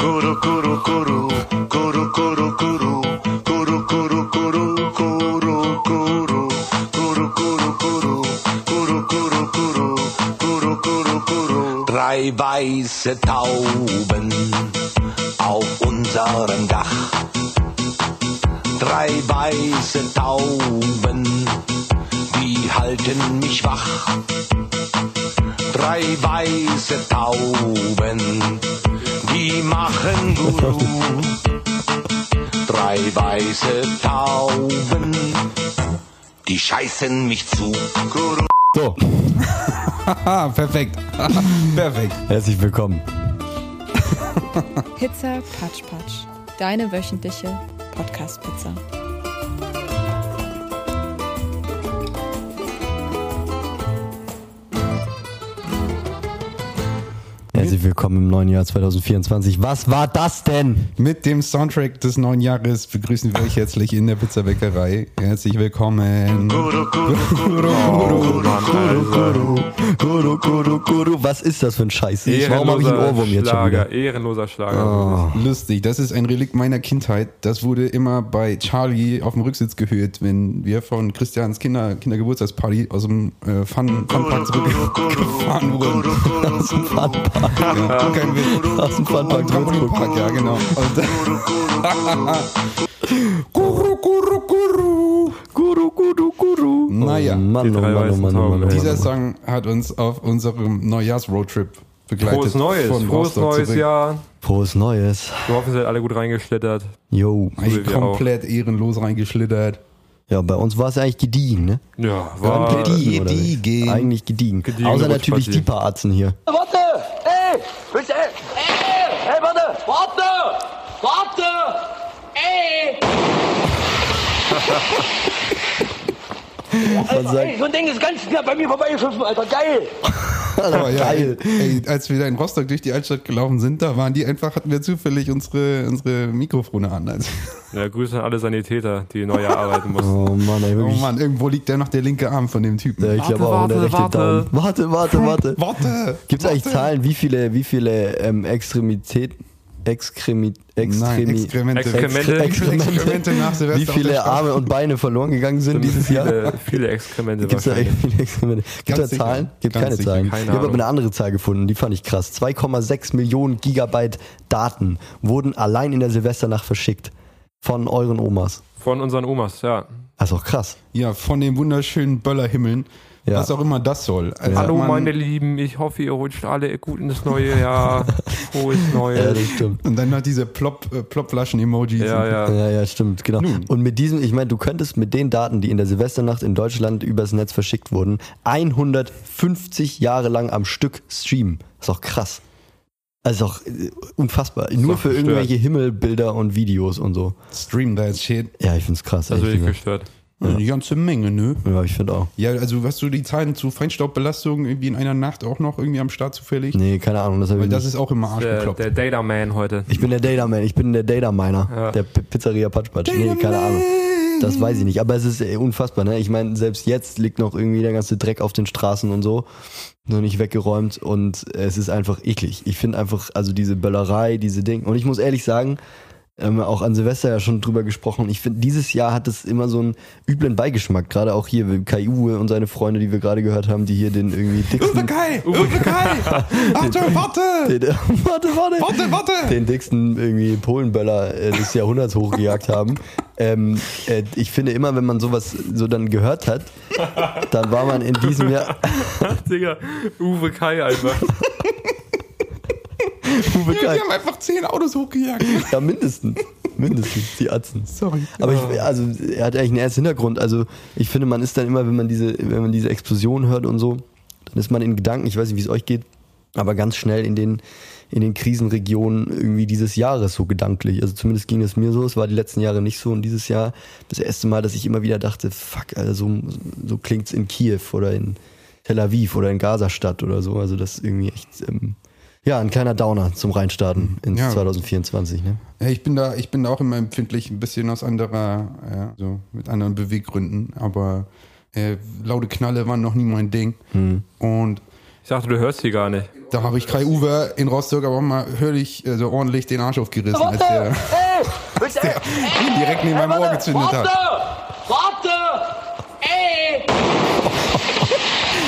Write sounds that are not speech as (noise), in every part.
Kuru kuru kuru kuru kuru kuru kuru kuru kuru kuru kuru kuru kuru kuru kuru kuru kuru kuru kuru kuru Drei weiße Tauben auf unserem Dach. Drei weiße Tauben, die halten mich wach. Drei weiße Tauben, die machen Guru. Drei weiße Tauben, die scheißen mich zu. Guru. So. (laughs) Perfekt. (laughs) Perfekt. Herzlich willkommen. Pizza Patsch Patsch. Deine wöchentliche Podcast-Pizza. Herzlich willkommen im neuen Jahr 2024. Was war das denn? Mit dem Soundtrack des neuen Jahres begrüßen wir euch herzlich in der Pizzabäckerei. Herzlich willkommen. Guru, guru, guru. Guru, Guru, Guru. Was ist das für ein Scheiß? Ich, warum habe ich einen Ohrwurm jetzt schon Schlager, wieder? ehrenloser Schlager. Lustig, das ist ein Relikt meiner Kindheit. Das wurde immer bei Charlie auf dem Rücksitz gehört, wenn wir von Christians Kinder, Kindergeburtstagsparty aus dem äh, Fun, Funpark zurückgefahren wurden. Aus (laughs) dem Funpark. Ja, kein Witz. Aus dem Funpark Trampolinpark, ja genau. Und, (laughs) Guru, Guru, Guru. Guru, Guru, Guru. Naja. Oh Mann, oh Mann, oh Mann, oh Mann. Dieser Song hat uns auf unserem Neujahrsroadtrip begleitet. Frohes Neues, Von frohes neues zurück. Jahr. Frohes Neues. Wir hoffen, ihr seid alle gut reingeschlittert. Yo. Eigentlich komplett ehrenlos reingeschlittert. Ja, bei uns war es eigentlich gediegen, ne? Ja, war Gediegen, gediegen. Eigentlich gediegen. Gediegen Außer natürlich die paar Atzen hier. Warte! Ey! Willst du, ey! Ey! Hey, warte! Warte! Ey! (laughs) Alter, sagt- ey, so ein Ding ist ganz knapp bei mir vorbeigeschiffen, Alter. Geil! (laughs) Aber ja, Geil. Ey, als wir da in Rostock durch die Altstadt gelaufen sind, da waren die einfach, hatten wir zufällig unsere, unsere Mikrofone an. Also, (laughs) Ja, Grüße an alle Sanitäter, die Neujahr arbeiten mussten. Oh Mann, ey, oh wirklich. Mann, irgendwo liegt da noch der linke Arm von dem Typen. Ja, ich Warte, glaube auch der warte, rechte warte. Daumen. Warte, warte, warte. Warte! Gibt es eigentlich. Zahlen, wie viele, wie viele ähm, Extremi, Nein, Exkremente. Exkremente. Exkremente. Exkremente nach Silvester wie viele. Arme und Beine verloren gegangen sind dieses Jahr? viele, viele Exkremente Gibt es da viele Experimente? Gibt Ganz da. Zahlen? Gibt keine sicher. Zahlen. Keine ich habe aber eine andere Zahl gefunden, die fand ich krass. 2,6 Millionen Gigabyte Daten wurden allein in der Silvesternacht verschickt. Von euren Omas. Von unseren Omas, ja. Das ist auch krass. Ja, von den wunderschönen Böllerhimmeln. Ja. Was auch immer das soll. Also Hallo man- meine Lieben, ich hoffe, ihr rutscht alle gut in das neue Jahr. (laughs) Frohes Ja, Neues. das stimmt. Und dann noch diese Plop, äh, Plopflaschen-Emojis. Ja, ja. Ja, ja, stimmt, genau. Und mit diesem, ich meine, du könntest mit den Daten, die in der Silvesternacht in Deutschland übers Netz verschickt wurden, 150 Jahre lang am Stück streamen. Das ist auch krass. Also auch äh, unfassbar. Nur doch für gestört. irgendwelche Himmelbilder und Videos und so. Stream that shit. Ja, ich find's krass. Das ist ehrlich wirklich gesagt. Gestört. Eine ganze Menge, ne? Ja, ich finde auch. Ja, also hast du die Zahlen zu Feinstaubbelastung irgendwie in einer Nacht auch noch irgendwie am Start zufällig? Nee, keine Ahnung. Das Weil das ist auch immer Der, arschbekloppt. der Data Man heute. Ich bin der Data Man, ich bin der Data Miner, Ja. der P Pizzeria Patsch Patsch. Nee, keine Ahnung. Das weiß ich nicht, aber es ist äh, unfassbar, ne? Ich meine, selbst jetzt liegt noch irgendwie der ganze Dreck auf den Straßen und so, noch nicht weggeräumt und es ist einfach eklig. Ich finde einfach, also diese Böllerei, diese Dinge. Und ich muss ehrlich sagen, ähm, auch an Silvester ja schon drüber gesprochen. Ich finde, dieses Jahr hat es immer so einen üblen Beigeschmack. Gerade auch hier, Kai Uwe und seine Freunde, die wir gerade gehört haben, die hier den irgendwie dicksten. Kai! Uwe Kai! (laughs) Achtung, warte! Den, (laughs) warte, warte. Warte, warte! den dicksten irgendwie Polenböller äh, des Jahrhunderts hochgejagt haben. Ähm, äh, ich finde immer, wenn man sowas so dann gehört hat, dann war man in diesem Jahr (laughs) Digga, Uwe Kai einfach. Uwe Die haben einfach zehn Autos hochgejagt. Ja, mindestens. Mindestens, die Atzen. Sorry. Aber ich, also, er hat eigentlich einen ersten Hintergrund. Also, ich finde, man ist dann immer, wenn man diese, wenn man diese Explosion hört und so, dann ist man in Gedanken, ich weiß nicht, wie es euch geht, aber ganz schnell in den, in den Krisenregionen irgendwie dieses Jahres so gedanklich. Also zumindest ging es mir so, es war die letzten Jahre nicht so und dieses Jahr das erste Mal, dass ich immer wieder dachte, fuck, Alter, so, so klingt's in Kiew oder in Tel Aviv oder in Gazastadt oder so. Also das ist irgendwie echt, ähm, ja, ein kleiner Downer zum Reinstarten ins Ja. 2024, ne? Ja, ich bin da, ich bin da auch immer empfindlich, ein bisschen aus anderer, ja, so mit anderen Beweggründen, aber äh, laute Knalle waren noch nie mein Ding. Und Ich dachte, du hörst sie gar nicht. Da habe ich Kai Uwe in Rostock aber mal hörlich äh, so ordentlich den Arsch aufgerissen, als der willst du, ey, direkt neben meinem Ohr gezündet hat. Warte! Warte! Ey!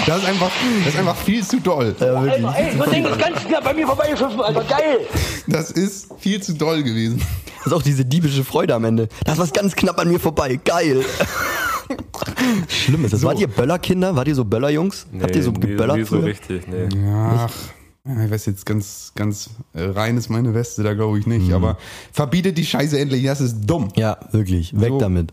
Das ist einfach, das ist einfach viel zu doll. Alter, ey, so ein Ding ist ganz knapp bei mir vorbeigeschossen, Alter, geil! Das ist viel zu doll gewesen. Das ist auch diese diebische Freude am Ende. Da ist was ganz knapp an mir vorbei. Geil. Schlimm ist das. Wart ihr Böllerkinder? Wart ihr so Böllerjungs? Habt ihr so geböllert nie so richtig, nee. Ach, ja, ich weiß jetzt ganz, ganz äh, rein ist meine Weste, da glaube ich nicht. Mhm. Aber verbietet die Scheiße endlich, das ist dumm. Ja, wirklich. Weg So. damit.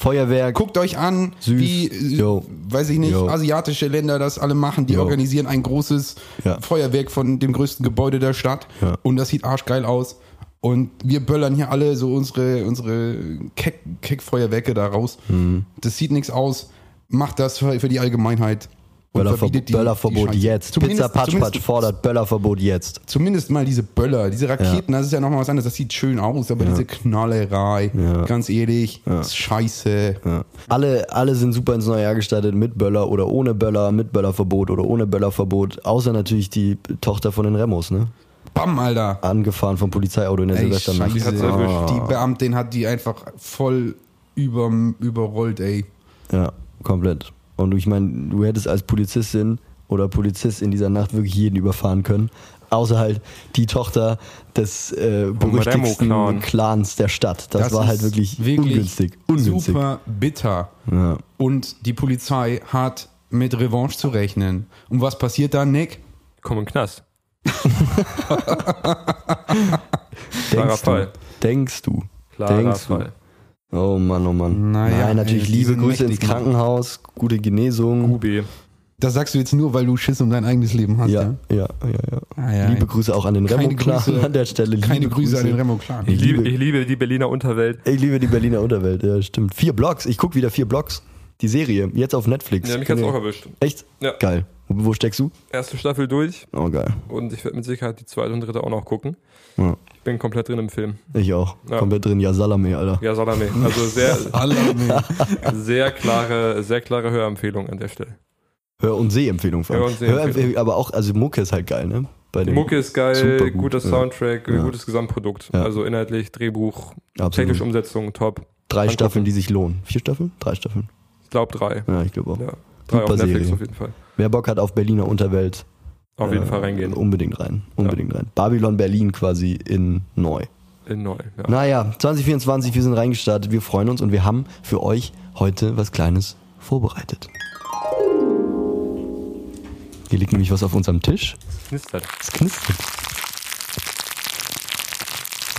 Feuerwerk. Guckt euch an, Süß. wie, äh, Jo. weiß ich nicht, Jo. asiatische Länder das alle machen. Die Jo. organisieren ein großes Ja. Feuerwerk von dem größten Gebäude der Stadt. Ja. Und das sieht arschgeil aus. Und wir böllern hier alle so unsere, unsere Keck, Keckfeuerwerke da raus. Mhm. Das sieht nichts aus. Macht das für, für die Allgemeinheit. Böllerver die- Böllerverbot die jetzt. Zumindest- Pizza Patsch Patsch fordert Böllerverbot jetzt. Zumindest mal diese Böller, diese Raketen, das ist ja nochmal was anderes. Das sieht schön aus, aber diese Knallerei, Ja. ganz ehrlich, ist scheiße. Ja. Alle, alle sind super ins neue Jahr gestartet mit Böller oder ohne Böller, mit Böllerverbot oder ohne Böllerverbot. Außer natürlich die Tochter von den Remos, ne? Bam, Alter. Angefahren vom Polizeiauto in der Silvesternacht. Erwischt. Die Beamtin hat die einfach voll über, überrollt, ey. Ja, komplett. Und ich meine, du hättest als Polizistin oder Polizist in dieser Nacht wirklich jeden überfahren können. Außer halt die Tochter des äh, berüchtigsten Remo-Clan. Clans der Stadt. Das, war ist halt wirklich, ungünstig. Ungünstig. Super bitter. Ja. Und die Polizei hat mit Revanche zu rechnen. Und was passiert dann, Nick? Komm in den Knast. (laughs) Denkst du? Denkst du? Klarer Denkst Fall. du? Oh Mann, oh Mann. Naja, Nein, natürlich ey, die liebe Grüße ins mächtig? Krankenhaus, gute Genesung. Ubi. Das sagst du jetzt nur, weil du Schiss um dein eigenes Leben hast. Ja, ja, ja, ja. Ah, ja, liebe ja. Grüße auch an den Remo-Clan Grüße- an der Stelle. Liebe Keine Grüße an den Remo Clan. Ich Ich liebe, liebe- ich liebe die Berliner Unterwelt. Ich liebe die Berliner Unterwelt, ja, stimmt. Vier Blocks, ich gucke wieder vier Blocks. Die Serie, jetzt auf Netflix. Ja, mich hat's auch erwischt. Echt? Ja. Geil. Wo, steckst du? Erste Staffel durch Oh, geil. und ich werde mit Sicherheit die zweite und dritte auch noch gucken. Ja. Ich bin komplett drin im Film. Ich auch. Ja. Komplett drin, ja, Salame, Alter. Ja, Salame. Also sehr, (laughs) sehr klare, sehr klare Hörempfehlung an der Stelle. Hör- und Sehempfehlung vor allem. Hör- und Sehempfehlung. aber auch, also Mucke ist halt geil, ne? Bei dem- Mucke ist geil, gut, guter. Soundtrack, Ja. gutes Gesamtprodukt. Ja. Also inhaltlich, Drehbuch, Absolut. technische Umsetzung, top. Drei Angucken. Staffeln, die sich lohnen. Vier Staffeln? Drei Staffeln. Ich glaube drei. Ja, ich glaube auch. Ja. Drei Super auf Netflix Serie. auf jeden Fall. Wer Bock hat auf Berliner Unterwelt, Auf jeden äh, Fall reingehen. Unbedingt rein. Unbedingt rein. Babylon Berlin quasi in neu. In neu. Ja. Naja, 2024, wir sind reingestartet, wir freuen uns und wir haben für euch heute was Kleines vorbereitet. Hier liegt nämlich was auf unserem Tisch. Knistert. Es knistert.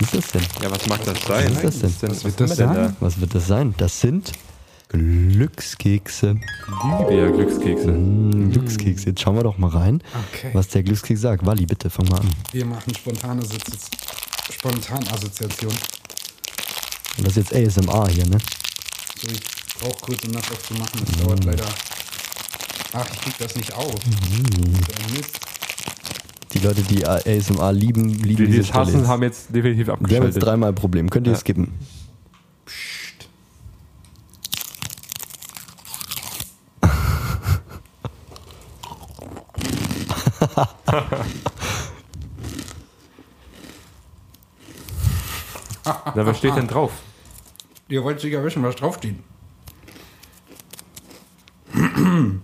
Was ist das denn? Ja, was mag das sein? Was ist das denn? Was wird das sein? Was wird das sein? Das sind Glückskekse. ja Glückskekse. Mm, Glückskekse. Jetzt schauen wir doch mal rein, Okay. was der Glückskeks sagt. Wally, bitte, fang mal an. Wir machen spontane Sitz Spontanassoziation. Und das ist jetzt ASMR hier, ne? So, ich brauche kurz, um das aufzumachen. Das dauert leider. Ach, ich krieg das nicht auf. Mist. Die Leute, die ASMR lieben, lieben Die, die diese es hassen, haben jetzt definitiv Wir haben abgeschaltet. jetzt dreimal ein Problem. Könnt ihr Ja. skippen? Psst. (laughs) Na, was steht denn drauf? Ihr wollt sicher wissen, was draufsteht. (clears throat)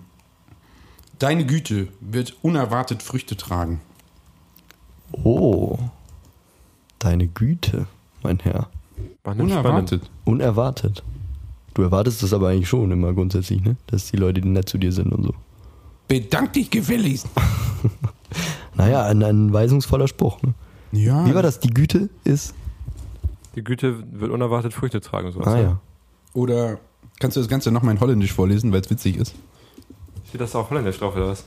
Deine Güte wird unerwartet Früchte tragen. Oh. Deine Güte, mein Herr. Spannend, Unerwartet. Unerwartet. Du erwartest das aber eigentlich schon immer grundsätzlich, ne? Dass die Leute nett zu dir sind und so. Bedank dich gefälligst. (laughs) (laughs) Naja, ein, ein weisungsvoller Spruch. Ne? Ja. Wie war das? Die Güte ist. Die Güte wird unerwartet Früchte tragen. Sowas, Ah ne? ja. Oder kannst du das Ganze nochmal in Holländisch vorlesen, weil es witzig ist? Steht das auch holländisch drauf oder was?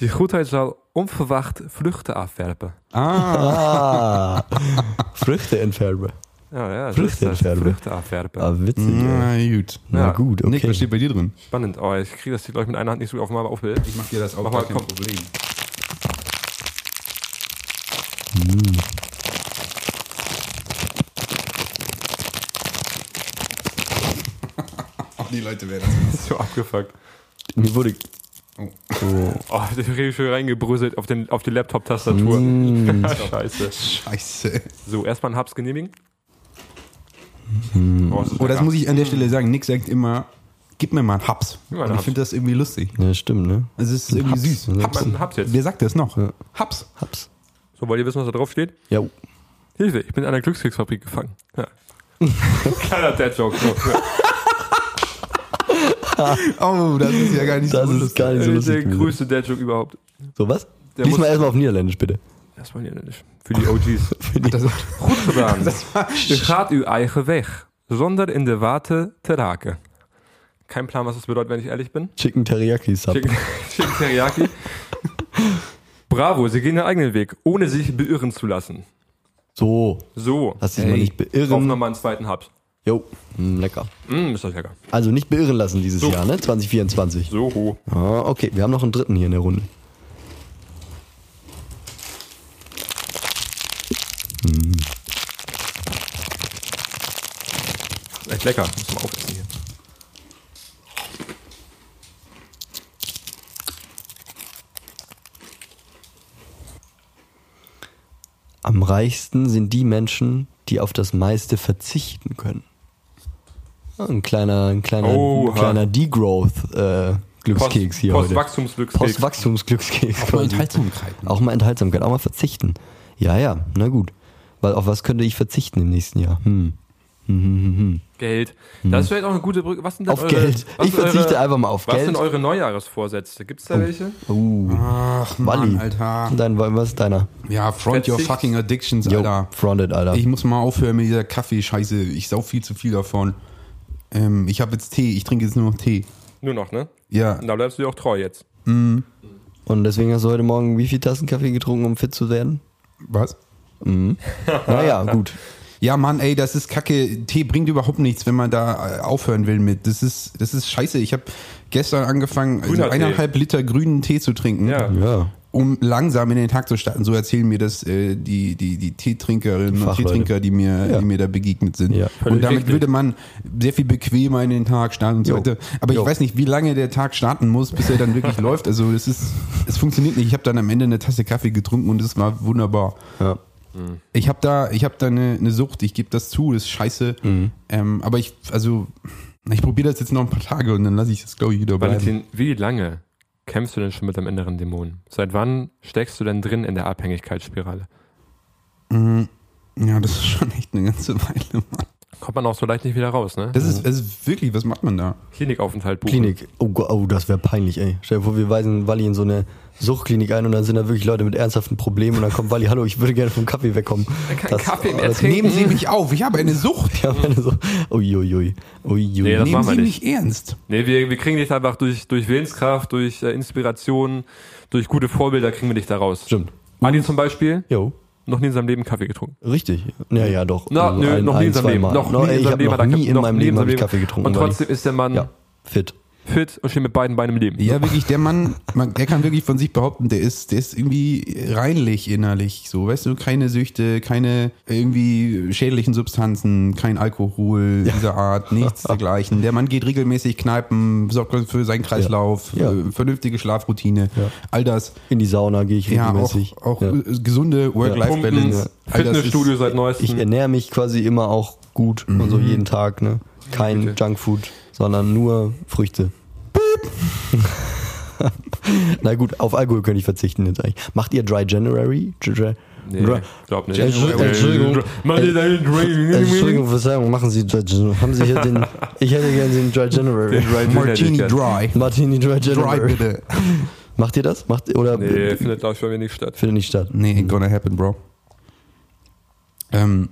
Die Goedheid zal onverwacht vluchten afwerpen. Ah, Ah. (laughs) Früchte entfernen. Ja, ja, so Früchte ist das. entfernen. Früchte afwerpen. Ah, witzig. na gut. Na Ja. gut, okay. Nick, was steht bei dir drin? Spannend. Oh, ich kriege das hier, glaube ich, mit einer Hand nicht so auf mal aufbild. Ich mach dir das auch Mach mal, kein komm. Problem. (laughs) Die Leute werden Das (laughs) ist so abgefuckt. Mir wurde. Oh, der richtig schön reingebröselt auf, den, auf die Laptop-Tastatur. Mm. (laughs) Scheiße. Scheiße. So, erstmal einen Haps genehmigen. Mm. Oh, ist Oh, das muss ich an der Stelle sagen. Nick sagt immer, gib mir mal einen Haps. Und ich Haps. finde das irgendwie lustig. Ja, stimmt, ne? Also es ist irgendwie Haps. süß. Ja. Haps. Haps jetzt. Wer sagt das noch? Haps. Hab's. So, wollt ihr wissen, was da drauf steht? Ja. Hilfe, ich bin in einer Glückskeksfabrik gefangen. Ja. (laughs) Kleiner Dad-Joke. So. (laughs) Oh, das ist ja gar nicht Das so ist lustig. gar nicht so Der lustig. gewesen. größte Dad-Joke überhaupt. So was? Der Lies muss- mal erstmal auf Niederländisch, bitte. Erstmal niederländisch. Für die OGs. (laughs) Das, Goed gedaan. Je gaat uw eigen weg, zonder in de water te raken. Kein Plan, was das bedeutet, wenn ich ehrlich bin. Chicken Teriyaki Sub. Chicken, (laughs) Chicken Teriyaki. Bravo, Sie gehen Ihren eigenen Weg, ohne sich beirren zu lassen. So. So. Lass dich mal nicht beirren. nochmal einen zweiten Hub. Jo. Mm, lecker. Mm, ist das lecker. Also nicht beirren lassen dieses So. Jahr, ne? 2024. So. Ah, okay, wir haben noch einen dritten hier in der Runde. Echt lecker. Muss man aufessen hier. Am reichsten sind die Menschen, die auf das meiste verzichten können. Ein kleiner, ein kleiner, ein kleiner Degrowth äh, Glückskeks hier heute. Postwachstumsglückskeks. Postwachstumsglückskeks. Auch mal quasi. Enthaltsamkeiten. Auch mal Enthaltsamkeit, auch mal verzichten. Ja, ja, na gut. Weil auf was könnte ich verzichten im nächsten Jahr? Hm. Hm, hm, hm, hm. Geld. Das ist vielleicht auch eine gute Brücke. Was sind denn Auf eure, Geld. was Ich sind verzichte einfach mal auf Was Geld. sind eure Neujahresvorsätze? Gibt es da welche? Uh, Ach, Wally. Mann, Alter. Dein, was ist deiner? Ja, front your Verzicht. fucking addictions, Alter. fronted, Alter. Ich muss mal aufhören mit dieser Kaffeescheiße. Ich sau viel zu viel davon. Ähm, ich habe jetzt Tee. Ich trinke jetzt nur noch Tee. Nur noch, ne? Ja, Da bleibst du dir auch treu jetzt. Und deswegen hast du heute Morgen wie viel Tassen Kaffee getrunken, um fit zu werden? was? Naja, gut. Ja, Mann, ey, das ist kacke. Tee bringt überhaupt nichts, wenn man da äh, aufhören will mit. Das ist, das ist scheiße. Ich habe gestern angefangen, also Grüner Tee. eineinhalb Liter grünen Tee zu trinken, Ja. Ja. um langsam in den Tag zu starten. So erzählen mir das äh, die, die, die Teetrinkerinnen und Fachleute. Teetrinker, die mir, Ja. die mir da begegnet sind. Ja, und damit richtig. würde man sehr viel bequemer in den Tag starten und so weiter. Aber ich Jo. weiß nicht, wie lange der Tag starten muss, bis er dann wirklich (laughs) läuft. Also es ist, es funktioniert nicht. Ich habe dann am Ende eine Tasse Kaffee getrunken und es war wunderbar. ja. Ich habe da, ich habe da eine, eine Sucht. Ich gebe das zu, das ist scheiße. Ähm, aber ich, also, ich probiere das jetzt noch ein paar Tage und dann lasse ich das, glaube ich, wieder bleiben. Valentin, wie lange kämpfst du denn schon mit deinem inneren Dämon? Seit wann steckst du denn drin in der Abhängigkeitsspirale? Ja, das ist schon echt eine ganze Weile. Mann. Kommt man auch so leicht nicht wieder raus, ne? Das ist, das ist wirklich, was macht man da? Klinikaufenthalt buchen. Klinik. Oh, Gott, oh, das wäre peinlich, ey. Stell dir vor, wir weisen Wally in so eine Suchtklinik ein und dann sind da wirklich Leute mit ernsthaften Problemen und dann kommt Wally, (laughs) hallo, ich würde gerne vom Kaffee wegkommen. kein Kaffee mehr das trinken. Nehmen Sie mich (laughs) auf, ich habe eine Sucht. Ja, meine so, uiuiui, uiui. Nee, das Nehmen machen wir Sie nicht. mich ernst. Nee, wir, wir kriegen dich einfach durch, durch Willenskraft, durch äh, Inspiration, durch gute Vorbilder kriegen wir dich da raus. Stimmt. Adi zum Beispiel, Jo, noch nie in seinem Leben Kaffee getrunken. richtig. Ja, ja, doch. Na, Also nö, ein- noch nie ein, in seinem Leben. Noch No, nie ey, in seinem habe Leben noch nie in meinem Leben seinem hab ich Kaffee getrunken. Und trotzdem ist der Mann Ja, fit. Fit und steht mit beiden Beinen im Leben. Ja, wirklich, der Mann, man, der kann wirklich von sich behaupten, der ist, der ist irgendwie reinlich innerlich, so, weißt du, keine Süchte, keine irgendwie schädlichen Substanzen, kein Alkohol dieser Art, nichts (laughs) dergleichen. Der Mann geht regelmäßig Kneipen, sorgt für seinen Kreislauf, Ja. äh, vernünftige Schlafroutine, all das. In die Sauna gehe ich Ja, auch, regelmäßig. auch ja. äh, gesunde Work-Life-Balance. Fitnessstudio seit neuestem. Ich ernähre mich quasi immer auch gut und Mhm. so jeden Tag, ne? Kein Junkfood, sondern nur Früchte. (laughs) Na gut, auf Alkohol könnte ich verzichten jetzt eigentlich. Macht ihr Dry January? Dry, nee, Dry, glaub nicht. Entschuldigung, Entschuldigung. Entschuldigung, Verzeihung, machen Sie Dry January. Haben Sie hier den, ich hätte gerne den Dry January. Den Dry Martini Dry. Martini Dry Dry January. bitte. Macht ihr das? Macht oder Nee, findet glaube ich bei mir nicht statt. findet nicht statt? Nee, ain't gonna happen, bro. Ähm,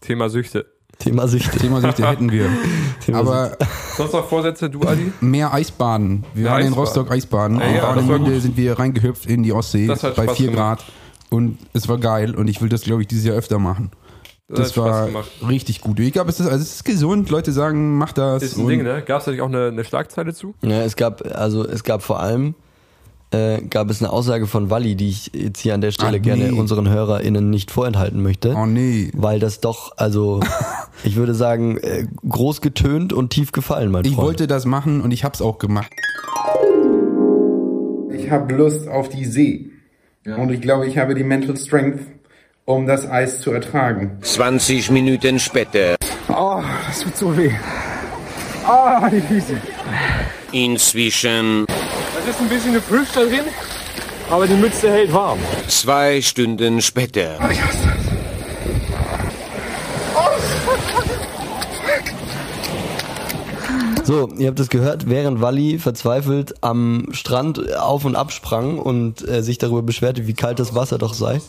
Thema Süchte. Thema Süchte. Thema Süchte hätten wir. (laughs) Thema Aber Sonst noch Vorsätze, du Adi? mehr Eisbaden. Wir waren in. Rostock Eisbaden. Ja, und ja, Münde gut. sind wir reingehüpft in die Ostsee Das hat bei Spaß 4 gemacht. Grad. Und es war geil und ich will das, glaube ich, dieses Jahr öfter machen. Das Das, war richtig gut. Ich glaube, es ist, also es ist gesund. Leute sagen, mach das. Ist ein und- Ding, ne? Gab es natürlich auch eine, eine Schlagzeile zu? Ja, es gab, also es gab vor allem äh, gab es eine Aussage von Walli, die ich jetzt hier an der Stelle Ah, gerne nee. unseren HörerInnen nicht vorenthalten möchte. Oh nee. Weil das doch, also (laughs) ich würde sagen, äh, groß getönt und tief gefallen, mein Ich Freund. wollte das machen und ich hab's auch gemacht. Ich habe Lust auf die See. Und ich glaube, ich habe die Mental Strength, um das Eis zu ertragen. 20 Minuten später. Oh, das tut so weh. Ah, die Füße. Inzwischen ist ein bisschen gefrischt da drin, aber die Mütze hält warm. zwei Stunden später. So, ihr habt es gehört, während Walli verzweifelt am Strand auf und ab sprang und äh, sich darüber beschwerte, wie kalt das Wasser doch sei.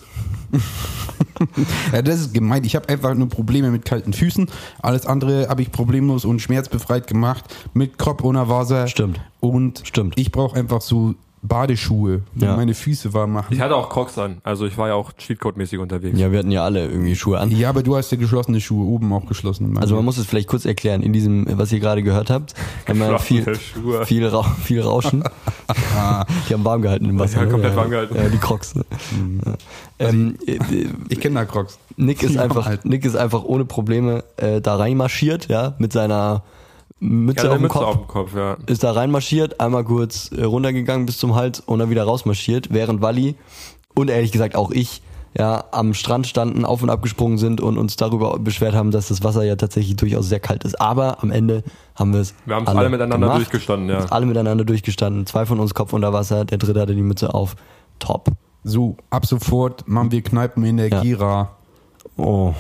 (laughs) Ja, das ist gemein. Ich habe einfach nur Probleme mit kalten Füßen. Alles andere habe ich problemlos und schmerzbefreit gemacht. Mit Kopf ohne Wasser. Stimmt. Und Stimmt. ich brauche einfach so Badeschuhe, die Ja. meine Füße warm machen. Ich hatte auch Crocs an, also ich war ja auch Cheatcode-mäßig unterwegs. Ja, wir hatten ja alle irgendwie Schuhe an. Ja, aber du hast ja geschlossene Schuhe, oben auch geschlossen. Also man muss es vielleicht kurz erklären, in diesem, was ihr gerade gehört habt, (laughs) haben wir viel, Schuhe. viel, Rau viel Rauschen. die haben warm gehalten im Wasser. Ja, komplett warm gehalten. Ja, die Crocs. Ne? Ja. Ähm, äh, ich kenne da Crocs. Nick ist einfach. Nick ist einfach ohne Probleme äh, da reinmarschiert, ja, mit seiner Mütze, Ja, auf, dem Mütze Kopf, auf dem Kopf, ja. ist da reinmarschiert, einmal kurz äh, runtergegangen bis zum Hals und dann wieder rausmarschiert, während Walli und ehrlich gesagt auch ich ja am Strand standen, auf und ab gesprungen sind und uns darüber beschwert haben, dass das Wasser ja tatsächlich durchaus sehr kalt ist. Aber am Ende haben wir es Wir haben es alle miteinander durchgestanden, ja. Alle miteinander durchgestanden. Zwei von uns Kopf unter Wasser, der dritte hatte die Mütze auf. Top. So, ab sofort machen wir Kneipen in der Ja. Gira. Oh,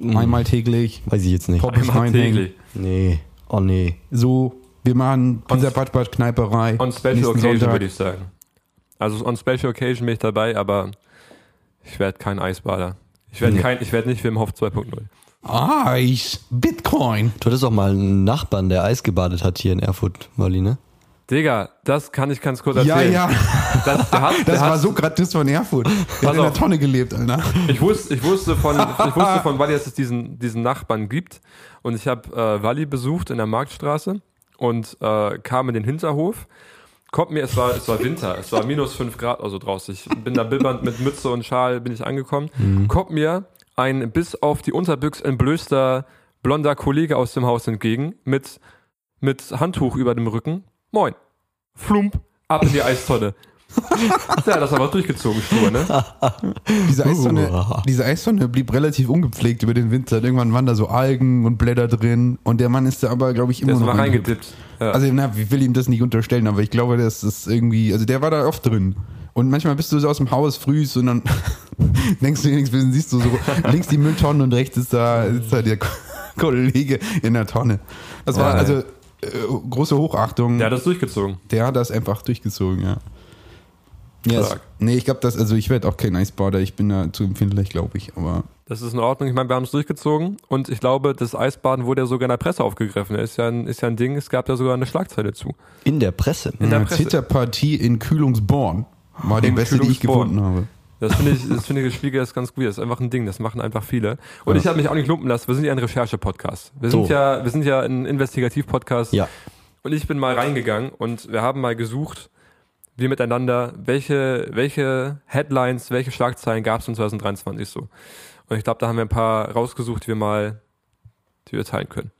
Einmal täglich. weiß ich jetzt nicht. Pommes Einmal täglich. Nee. Oh nee. So, wir machen Pizza Patpat Kneiperei. On Special nächsten Occasion Sonntag. würde ich sagen. Also on Special Occasion bin ich dabei, aber ich werde kein Eisbader. Ich werde Nee. kein, ich werde nicht Wim Hof 2.0. Eis, Bitcoin. Du hattest auch mal einen Nachbarn, der Eis gebadet hat hier in Erfurt, Wally, ne? Digga, das kann ich ganz kurz Ja, erzählen. ja. (laughs) Das, der hat, Das der war hat, so gratis von Erfurt. Der hat in der. Tonne gelebt, Alter. Ich wusste, ich wusste von, ich wusste (laughs) von Wally, dass es diesen, diesen Nachbarn gibt. Und ich habe äh, Wally besucht in der Marktstraße und äh, kam in den Hinterhof. Kommt mir, es war, es war Winter, es war minus fünf Grad also draußen. Ich bin da bibbernd mit Mütze und Schal bin ich angekommen. Kommt mir ein bis auf die Unterbüchse entblößter blonder Kollege aus dem Haus entgegen mit, mit Handtuch über dem Rücken. Moin. Flump, ab in die Eistonne. (laughs) ja, das haben wir durchgezogen, stur, ne? Diese Eistonne, Uah. diese Eistonne blieb relativ ungepflegt über den Winter. Irgendwann waren da so Algen und Blätter drin. Und der Mann ist da aber, glaube ich, immer Der ist noch mal reingedippt. Ja. Also, na, ich will ihm das nicht unterstellen, aber ich glaube, das ist irgendwie, also der war da oft drin. Und manchmal bist du so aus dem Haus frühst und dann (laughs) denkst du nichts, siehst du so links die Mülltonne und rechts ist da, ist da der (laughs) Kollege in der Tonne. Das war also große Hochachtung. Der hat das durchgezogen. Der hat das einfach durchgezogen, ja. Ja, es, Stark. nee, ich glaube, das, also ich werde auch kein Eisbader, ich bin da zu empfindlich, glaube ich, aber Das ist in Ordnung. Ich meine, wir haben es durchgezogen und ich glaube, das Eisbaden wurde ja sogar in der Presse aufgegriffen. Ist ja ein, ist ja ein Ding, es gab ja sogar eine Schlagzeile zu. In der Presse. In der eine Presse. Zitterpartie in Kühlungsborn war die beste, die ich gefunden habe. Das finde ich, das finde ich, Spiegel ist ganz gut. Das ist einfach ein Ding. Das machen einfach viele. Und Ja. ich habe mich auch nicht lumpen lassen. Wir sind ja ein Recherche-Podcast. Wir sind So. ja, wir sind ja ein Investigativ-Podcast. Ja. Und ich bin mal reingegangen und wir haben mal gesucht, wir miteinander, welche, welche Headlines, welche Schlagzeilen gab es in 2023 so. Und ich glaube, da haben wir ein paar rausgesucht, die wir mal, die wir teilen können.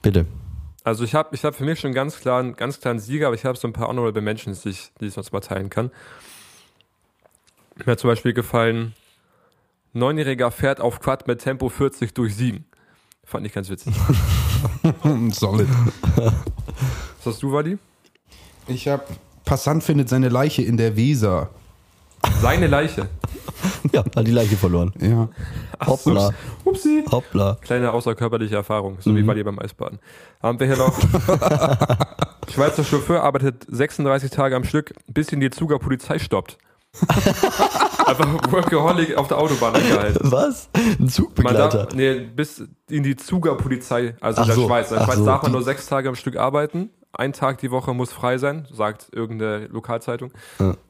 Bitte. Also ich habe ich hab für mich schon ganz klar einen ganz klaren Sieger, aber ich habe so ein paar Honorable Mentions, die ich, die ich sonst mal teilen kann. Mir hat zum Beispiel gefallen, Neunjähriger fährt auf Quad mit Tempo 40 durch Siegen. Fand ich ganz witzig. (laughs) Solid. Was hast du, Wadi? Ich habe Passant findet seine Leiche in der Weser. Seine Leiche. Ja, hat die Leiche verloren. Ja. Hoppla. Upsi. Hoppla. Kleine außerkörperliche Erfahrung, so wie Wadi beim Eisbaden. Haben wir hier noch. (laughs) Schweizer Chauffeur arbeitet 36 Tage am Stück, bis ihn die Zuger Polizei stoppt. (laughs) Einfach Workaholic auf der Autobahn angehalten. Was? Ein Zugbegleiter. darf, nee, bis in die Zuger Polizei, also Ach in der so, Schweiz. In der Schweiz so, darf man nur sechs Tage am Stück arbeiten, ein Tag die Woche muss frei sein, sagt irgendeine Lokalzeitung.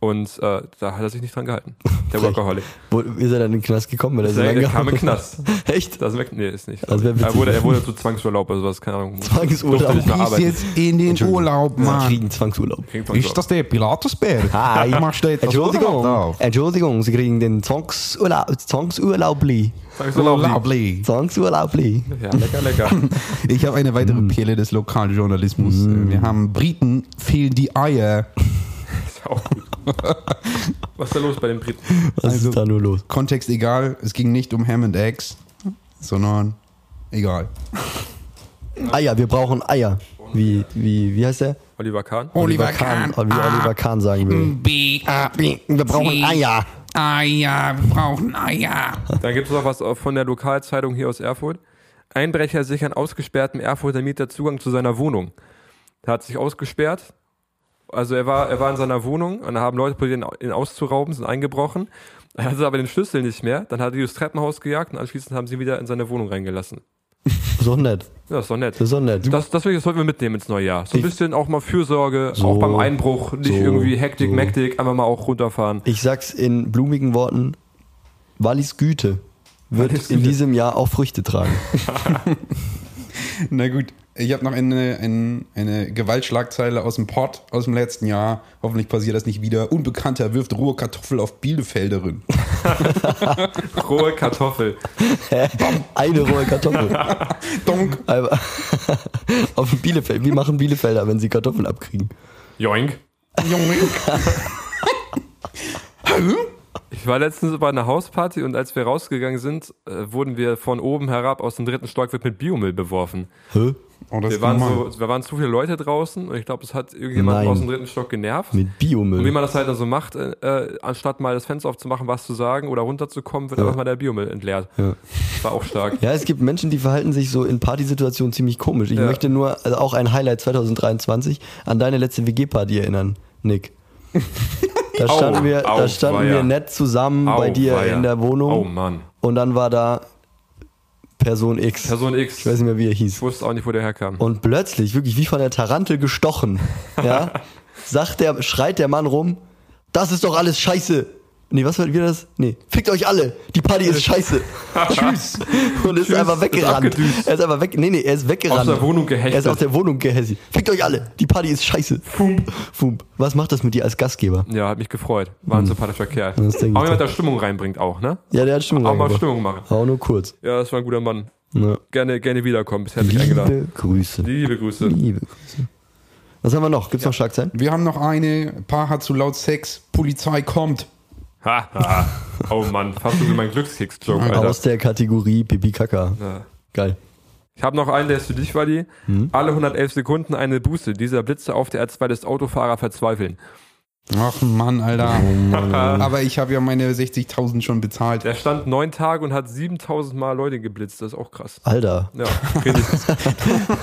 Und äh, da hat er sich nicht dran gehalten. (laughs) Der. Workaholic. Wo, ist er dann in den Knast gekommen? Weil er so Der, lange kam in den (laughs) Knast. Echt? Das ist weg. Nee, ist nicht. Witzig. er, wurde, er wurde zu Zwangsurlaub oder sowas, keine Ahnung. (laughs) Zwangsurlaub. Gehst arbeiten. jetzt in den Urlaub, Sie Mann. kriegen Zwangsurlaub. Ist das der Pilatusberg? Du jetzt das Urlaub Entschuldigung? Entschuldigung, Sie kriegen den Zwangsurlaub, Zwangsurlaubli. Zwangsurlaub. Lovely. Zwangsurlaubli. Ja, lecker, lecker. Ich habe eine weitere Mm. Perle des Lokaljournalismus. Wir haben Briten, fehlen die Eier. (laughs) Ist auch gut. Was ist da los bei den Briten? Was Also- ist da nur los? Kontext egal, es ging nicht um Ham and Eggs, sondern egal. Eier, wir brauchen Eier. Wie, wie, wie heißt der? Oliver Kahn. Oliver Kahn. Wie Oliver Kahn sagen will. B, A, B. Wir brauchen Eier. Eier, wir brauchen Eier. Dann gibt es noch was von der Lokalzeitung hier aus Erfurt. Einbrecher sichern ausgesperrtem Erfurter Mieter Zugang zu seiner Wohnung. Der hat sich ausgesperrt. Also er war, er war in seiner Wohnung und da haben Leute probiert, ihn- auszurauben, sind eingebrochen. Er hatte aber den Schlüssel nicht mehr. Dann hat er das Treppenhaus gejagt und anschließend haben sie ihn wieder in seine Wohnung reingelassen. (laughs) So nett. Ja, ist doch nett. Das ist so nett. Das, das, das sollten wir mitnehmen ins neue Jahr. So ein bisschen auch mal Fürsorge, So, auch beim Einbruch, nicht so, irgendwie Hektik, so. Mektik, einfach mal auch runterfahren. Ich sag's in blumigen Worten. Wallis Güte wird Wallis in Güte. diesem Jahr auch Früchte tragen. (laughs) (laughs) Na gut, ich habe noch eine, eine, eine Gewaltschlagzeile aus dem Pott aus dem letzten Jahr. Hoffentlich passiert das nicht wieder. Unbekannter wirft rohe Kartoffel auf Bielefelderin. (laughs) Rohe Kartoffel. Eine rohe Kartoffel. (laughs) Donk. Auf Bielefeld. Wie machen Bielefelder, wenn sie Kartoffeln abkriegen? Joink. Junge. Ich war letztens bei einer Hausparty und als wir rausgegangen sind, äh, wurden wir von oben herab aus dem dritten Stockwerk mit Biomüll beworfen. Hä? Oh, das Wir waren, so, wir waren zu viele Leute draußen und ich glaube, es hat irgendjemand Nein. aus dem dritten Stock genervt. Mit Und wie Biomüll. man das halt dann so macht, äh, äh, anstatt mal das Fenster aufzumachen, was zu sagen oder runterzukommen, wird einfach mal der Biomüll entleert. Ja. War auch stark. Ja, es gibt Menschen, die verhalten sich so in Partysituationen ziemlich komisch. Ich Ja. möchte nur also auch ein Highlight 2023 an deine letzte WG-Party erinnern, Nick. (laughs) Da standen, wir, da standen wir nett zusammen bei dir in der Wohnung Oh Mann. und dann war da Person X. Person X. Ich weiß nicht mehr, wie er Ich hieß. wusste auch nicht, wo der herkam. Und plötzlich, wirklich wie von der Tarantel gestochen, ja, (laughs) sagt der, schreit der Mann rum, das ist doch alles scheiße. Nee, was war wieder das? Nee, fickt euch alle, die Party ist scheiße. (laughs) Tschüss. Und ist Tschüss, einfach ist weggerannt. abgedüst. er ist einfach weg, nee, nee, er ist weggerannt. Aus der Wohnung gehechtet. Er ist aus der Wohnung gehechtet. Fickt euch alle, die Party ist scheiße. Fump. Fump. Was macht das mit dir als Gastgeber? Ja, hat mich gefreut. War ein sympathischer Kerl. Hm. Das denke ich Auch jemand, der Stimmung reinbringt auch, ne? Ja, der hat Stimmung Auch mal reingebracht. Stimmung machen. Auch nur kurz. Ja, das war ein guter Mann. Ja. Gerne, gerne wiederkommen. Bist herzlich eingeladen. Liebe Grüße. Liebe Grüße. Liebe Grüße. Was haben wir noch? Gibt's noch Schlagzeilen? Wir haben noch eine. Paar hat zu laut Sex. Polizei kommt. Ha, ha. Oh Mann, fast so wie mein Glückskeks-Joke, Alter. Aus der Kategorie Pipi Kaka. Ja. Geil. Ich habe noch einen, der ist für dich, Wadi. Hm? Alle 111 Sekunden eine Buße. Dieser Blitze auf der R2 des Autofahrer verzweifeln. Ach Mann, Alter. (laughs) Aber ich habe ja meine 60.000 schon bezahlt. Der stand neun Tage und hat 7000 Mal Leute geblitzt. Das ist auch krass. Alter. Ja, richtig.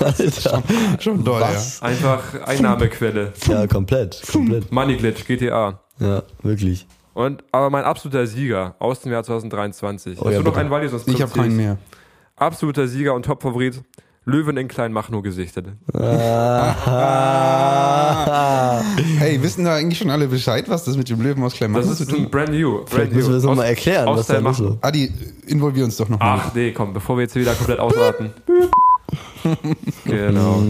(laughs) Alter. Schon doll, Was? Einfach Einnahmequelle. Ja, komplett. Komplett. Money Glitch, GTA. Ja, wirklich. Und, aber mein absoluter Sieger aus dem Jahr 2023. Oh Hast ja, du noch bitte. einen Wally? Sonst Ich habe keinen mehr. Absoluter Sieger und Topfavorit. Löwen in Kleinmachnow gesichtet. Ah. (laughs) Hey, wissen da eigentlich schon alle Bescheid, was das mit dem Löwen aus Das Kleinmachnow ist zu tun ein brand new. Brand Vielleicht müssen wir das new. nochmal Aus- erklären, aus was da los ist. Adi, involvier uns doch noch mal. Ach nee, komm, bevor wir jetzt hier wieder komplett ausraten. (laughs) genau.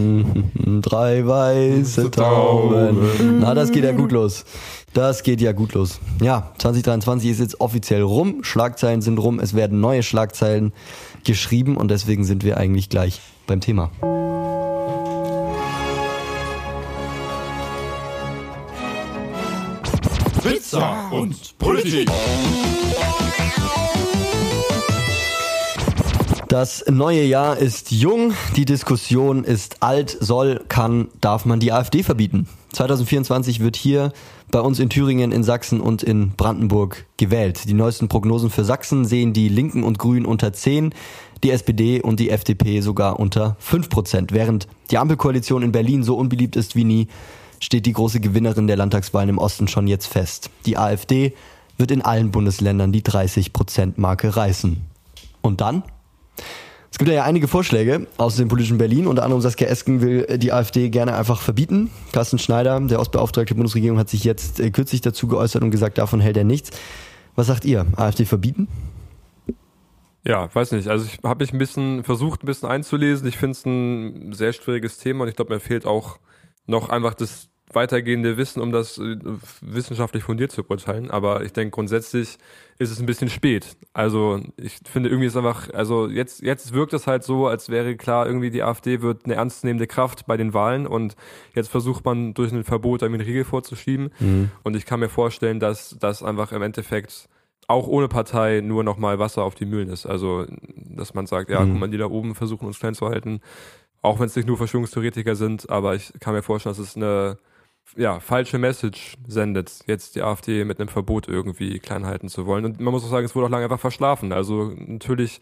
Drei weiße Tauben. Na, das geht ja gut los. Das geht ja gut los. Ja, 2023 ist jetzt offiziell rum. Schlagzeilen sind rum. Es werden neue Schlagzeilen geschrieben und deswegen sind wir eigentlich gleich beim Thema. Pizza und Politik. Das neue Jahr ist jung, die Diskussion ist alt, soll, kann, darf man die AfD verbieten. 2024 wird hier bei uns in Thüringen, in Sachsen und in Brandenburg gewählt. Die neuesten Prognosen für Sachsen sehen die Linken und Grünen unter 10, die SPD und die FDP sogar unter 5 Prozent. Während die Ampelkoalition in Berlin so unbeliebt ist wie nie, steht die große Gewinnerin der Landtagswahlen im Osten schon jetzt fest. Die AfD wird in allen Bundesländern die 30 Prozent Marke reißen. Und dann? Es gibt ja einige Vorschläge aus dem politischen Berlin. Unter anderem Saskia Esken will äh, die AfD gerne einfach verbieten. Carsten Schneider, der Ostbeauftragte der Bundesregierung, hat sich jetzt äh, kürzlich dazu geäußert und gesagt, davon hält er nichts. Was sagt ihr? AfD verbieten? Ja, weiß nicht. Also ich habe mich ein bisschen versucht, ein bisschen einzulesen. Ich finde es ein sehr schwieriges Thema und ich glaube, mir fehlt auch noch einfach das weitergehende Wissen, um das äh, wissenschaftlich fundiert zu beurteilen. Aber ich denke, grundsätzlich ist es ein bisschen spät. Also ich finde irgendwie ist einfach, also jetzt, jetzt wirkt es halt so, als wäre klar, irgendwie die AfD wird eine ernstzunehmende Kraft bei den Wahlen und jetzt versucht man durch ein Verbot irgendwie einen Riegel vorzuschieben. Mhm. Und ich kann mir vorstellen, dass das einfach im Endeffekt auch ohne Partei nur nochmal Wasser auf die Mühlen ist. Also, dass man sagt, ja, Mhm. guck mal, die da oben versuchen uns klein zu halten, auch wenn es nicht nur Verschwörungstheoretiker sind, aber ich kann mir vorstellen, dass es eine ja, falsche Message sendet, jetzt die AfD mit einem Verbot irgendwie klein halten zu wollen. Und man muss auch sagen, es wurde auch lange einfach verschlafen. Also natürlich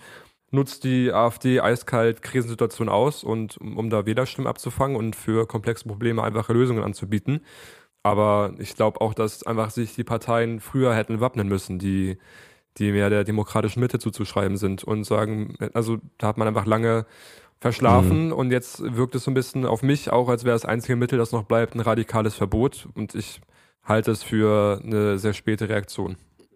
nutzt die AfD eiskalt Krisensituationen aus und um, da Wählerstimmen abzufangen und für komplexe Probleme einfache Lösungen anzubieten. Aber ich glaube auch, dass einfach sich die Parteien früher hätten wappnen müssen, die, die mehr der demokratischen Mitte zuzuschreiben sind und sagen, also da hat man einfach lange verschlafen und jetzt wirkt es so ein bisschen auf mich auch, als wäre das einzige Mittel, das noch bleibt, ein radikales Verbot und ich halte es für eine sehr späte Reaktion.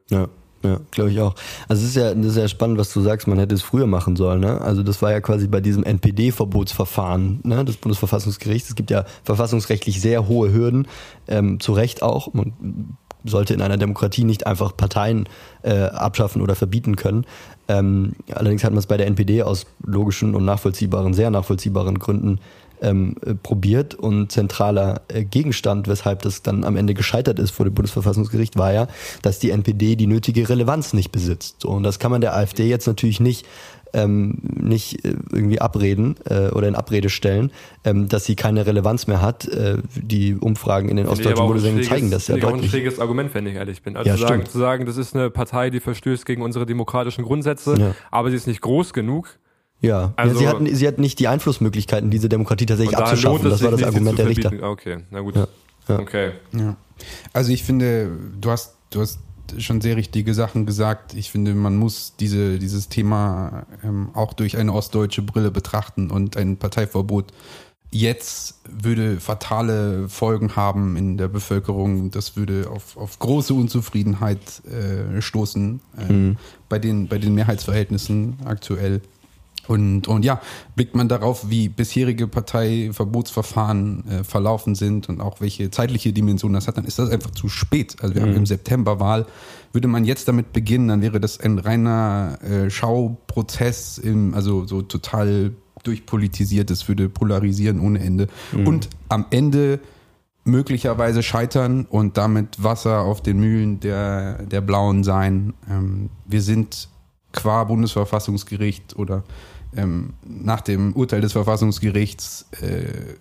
Ja, ja, glaube ich auch. Also es ist ja, das ist ja spannend, was du sagst, man hätte es früher machen sollen. Ne? Also das war ja quasi bei diesem NPD-Verbotsverfahren ne, des Bundesverfassungsgerichts. Es gibt ja verfassungsrechtlich sehr hohe Hürden, ähm, zu Recht auch. Man sollte in einer Demokratie nicht einfach Parteien äh, abschaffen oder verbieten können. Ähm, allerdings hat man es bei der NPD aus logischen und nachvollziehbaren, sehr nachvollziehbaren Gründen ähm, äh, probiert und zentraler äh, Gegenstand, weshalb das dann am Ende gescheitert ist vor dem Bundesverfassungsgericht, war ja, dass die NPD die nötige Relevanz nicht besitzt. Und das kann man der AfD jetzt natürlich nicht ähm, nicht äh, irgendwie abreden äh, oder in Abrede stellen, ähm, dass sie keine Relevanz mehr hat. Äh, die Umfragen in den Finde ostdeutschen Bundesländern zeigen das ja finde ich auch ein deutlich. schräges Argument, wenn ich ehrlich bin. Also Ja, zu, sagen, stimmt. zu sagen, das ist eine Partei, die verstößt gegen unsere demokratischen Grundsätze, Ja. aber sie ist nicht groß genug. Ja, Also- ja sie, hatten, sie hat nicht die Einflussmöglichkeiten, diese Demokratie tatsächlich abzuschaffen. Das war das Argument der Richter. Okay, na gut. Ja, ja. Okay. Ja. Also ich finde, du hast, du hast schon sehr richtige Sachen gesagt. Ich finde, man muss diese, dieses Thema ähm, auch durch eine ostdeutsche Brille betrachten und ein Parteiverbot jetzt würde fatale Folgen haben in der Bevölkerung. Das würde auf, auf große Unzufriedenheit äh, stoßen ähm, bei, den, bei den Mehrheitsverhältnissen aktuell. Und, und ja, blickt man darauf, wie bisherige Parteiverbotsverfahren äh, verlaufen sind und auch welche zeitliche Dimension das hat, dann ist das einfach zu spät. Also wir haben im September Wahl. Würde man jetzt damit beginnen, dann wäre das ein reiner äh, Schauprozess, im, also so total durchpolitisiert. Es würde polarisieren ohne Ende. Und am Ende möglicherweise scheitern und damit Wasser auf den Mühlen der, der Blauen sein. Ähm, wir sind qua Bundesverfassungsgericht oder ähm, nach dem Urteil des Verfassungsgerichts äh,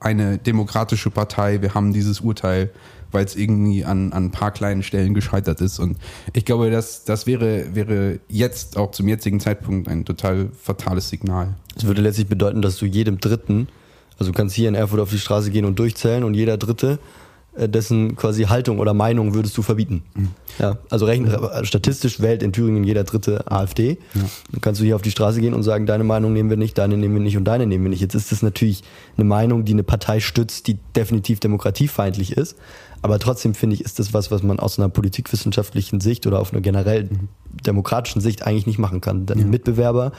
eine demokratische Partei. Wir haben dieses Urteil, weil es irgendwie an, an ein paar kleinen Stellen gescheitert ist. Und ich glaube, das, das wäre, wäre jetzt auch zum jetzigen Zeitpunkt ein total fatales Signal. Das würde letztlich bedeuten, dass du jedem Dritten, also du kannst hier in Erfurt auf die Straße gehen und durchzählen und jeder Dritte, dessen quasi Haltung oder Meinung würdest du verbieten. Ja, also rechn, äh, statistisch wählt in Thüringen jeder Dritte AfD. Dann kannst du hier auf die Straße gehen und sagen, deine Meinung nehmen wir nicht, deine nehmen wir nicht und deine nehmen wir nicht. Jetzt ist das natürlich eine Meinung, die eine Partei stützt, die definitiv demokratiefeindlich ist. Aber trotzdem finde ich, ist das was, was man aus einer politikwissenschaftlichen Sicht oder auf einer generell demokratischen Sicht eigentlich nicht machen kann. Denn ein Mitbewerber,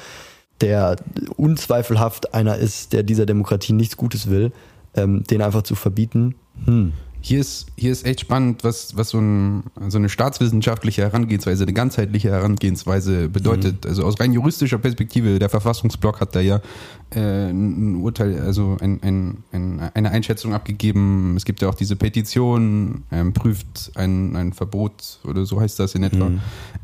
der unzweifelhaft einer ist, der dieser Demokratie nichts Gutes will, ähm, den einfach zu verbieten, hm. Hier ist, hier ist echt spannend, was, was so, ein, so eine staatswissenschaftliche Herangehensweise, eine ganzheitliche Herangehensweise bedeutet. Also aus rein juristischer Perspektive, der Verfassungsblock hat da ja äh, ein Urteil, also ein, ein, ein, eine Einschätzung abgegeben. Es gibt ja auch diese Petition, ähm, prüft ein, ein Verbot oder so heißt das in etwa.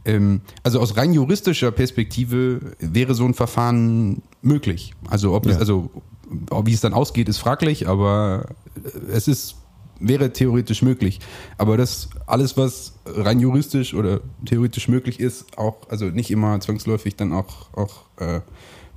Ähm, also aus rein juristischer Perspektive wäre so ein Verfahren möglich. Also ob es, also wie es dann ausgeht, ist fraglich, aber es ist wäre theoretisch möglich. Aber das alles, was rein juristisch oder theoretisch möglich ist, auch, also nicht immer zwangsläufig dann auch, auch äh,